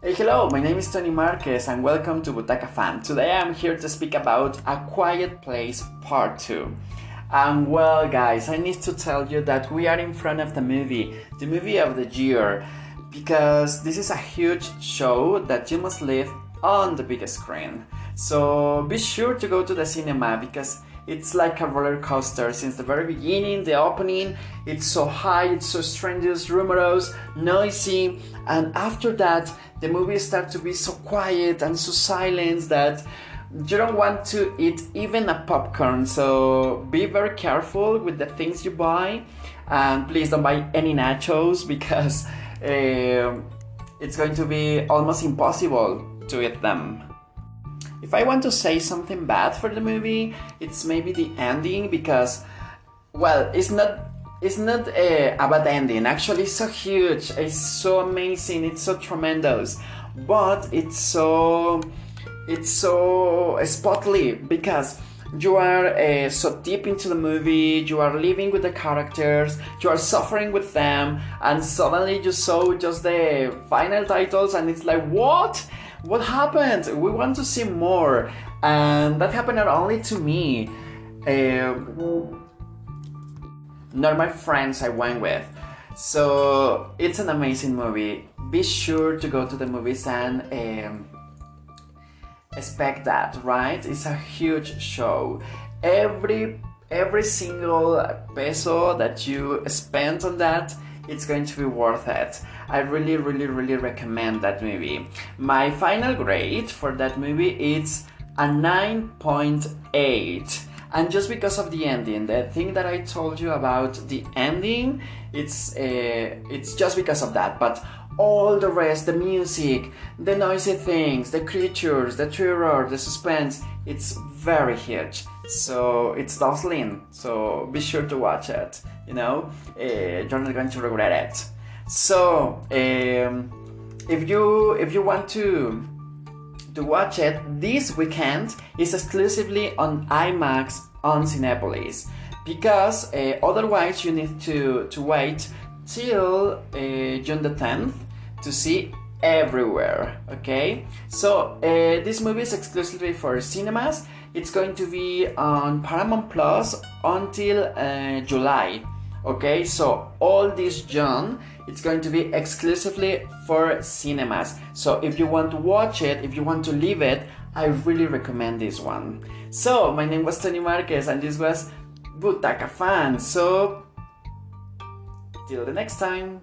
Hey, hello, my name is Tony Marquez and welcome to Butaca Fan. Today I'm here to speak about A Quiet Place Part 2. And well, guys, I need to tell you that we are in front of the movie, the movie of the year, because this is a huge show that you must live on the big screen. So be sure to go to the cinema because it's like a roller coaster since the very beginning, the opening, it's so high, it's so strenuous, rumorous, noisy, and after that, the movie starts to be so quiet and so silent that you don't want to eat even a popcorn. So be very careful with the things you buy, and please don't buy any nachos because uh, it's going to be almost impossible to eat them. If I want to say something bad for the movie, it's maybe the ending because, well, it's not it's not a, a bad ending. Actually, it's so huge, it's so amazing, it's so tremendous, but it's so it's so spotly because you are uh, so deep into the movie, you are living with the characters, you are suffering with them, and suddenly you saw just the final titles, and it's like, what? What happened? We want to see more, and that happened not only to me, uh, not my friends I went with. So it's an amazing movie. Be sure to go to the movies and um, expect that, right? It's a huge show. Every every single peso that you spend on that it's going to be worth it. I really, really, really recommend that movie. My final grade for that movie is a 9.8 and just because of the ending the thing that i told you about the ending it's uh, it's just because of that but all the rest the music the noisy things the creatures the terror the suspense it's very huge. So it's dazzling. So be sure to watch it you know? Uh, you're not going to regret it. So um, if you if you want to to watch it this weekend is exclusively on IMAX on Cinepolis. Because uh, otherwise you need to, to wait till uh, June the 10th to see everywhere okay? So uh, this movie is exclusively for cinemas. It's going to be on paramount plus until uh, july okay? So all this June it's going to be exclusively for cinemas. So if you want to watch it if you want to leave it i really recommend this one. So my name was tony marquez and this was butaca fan. So till the next time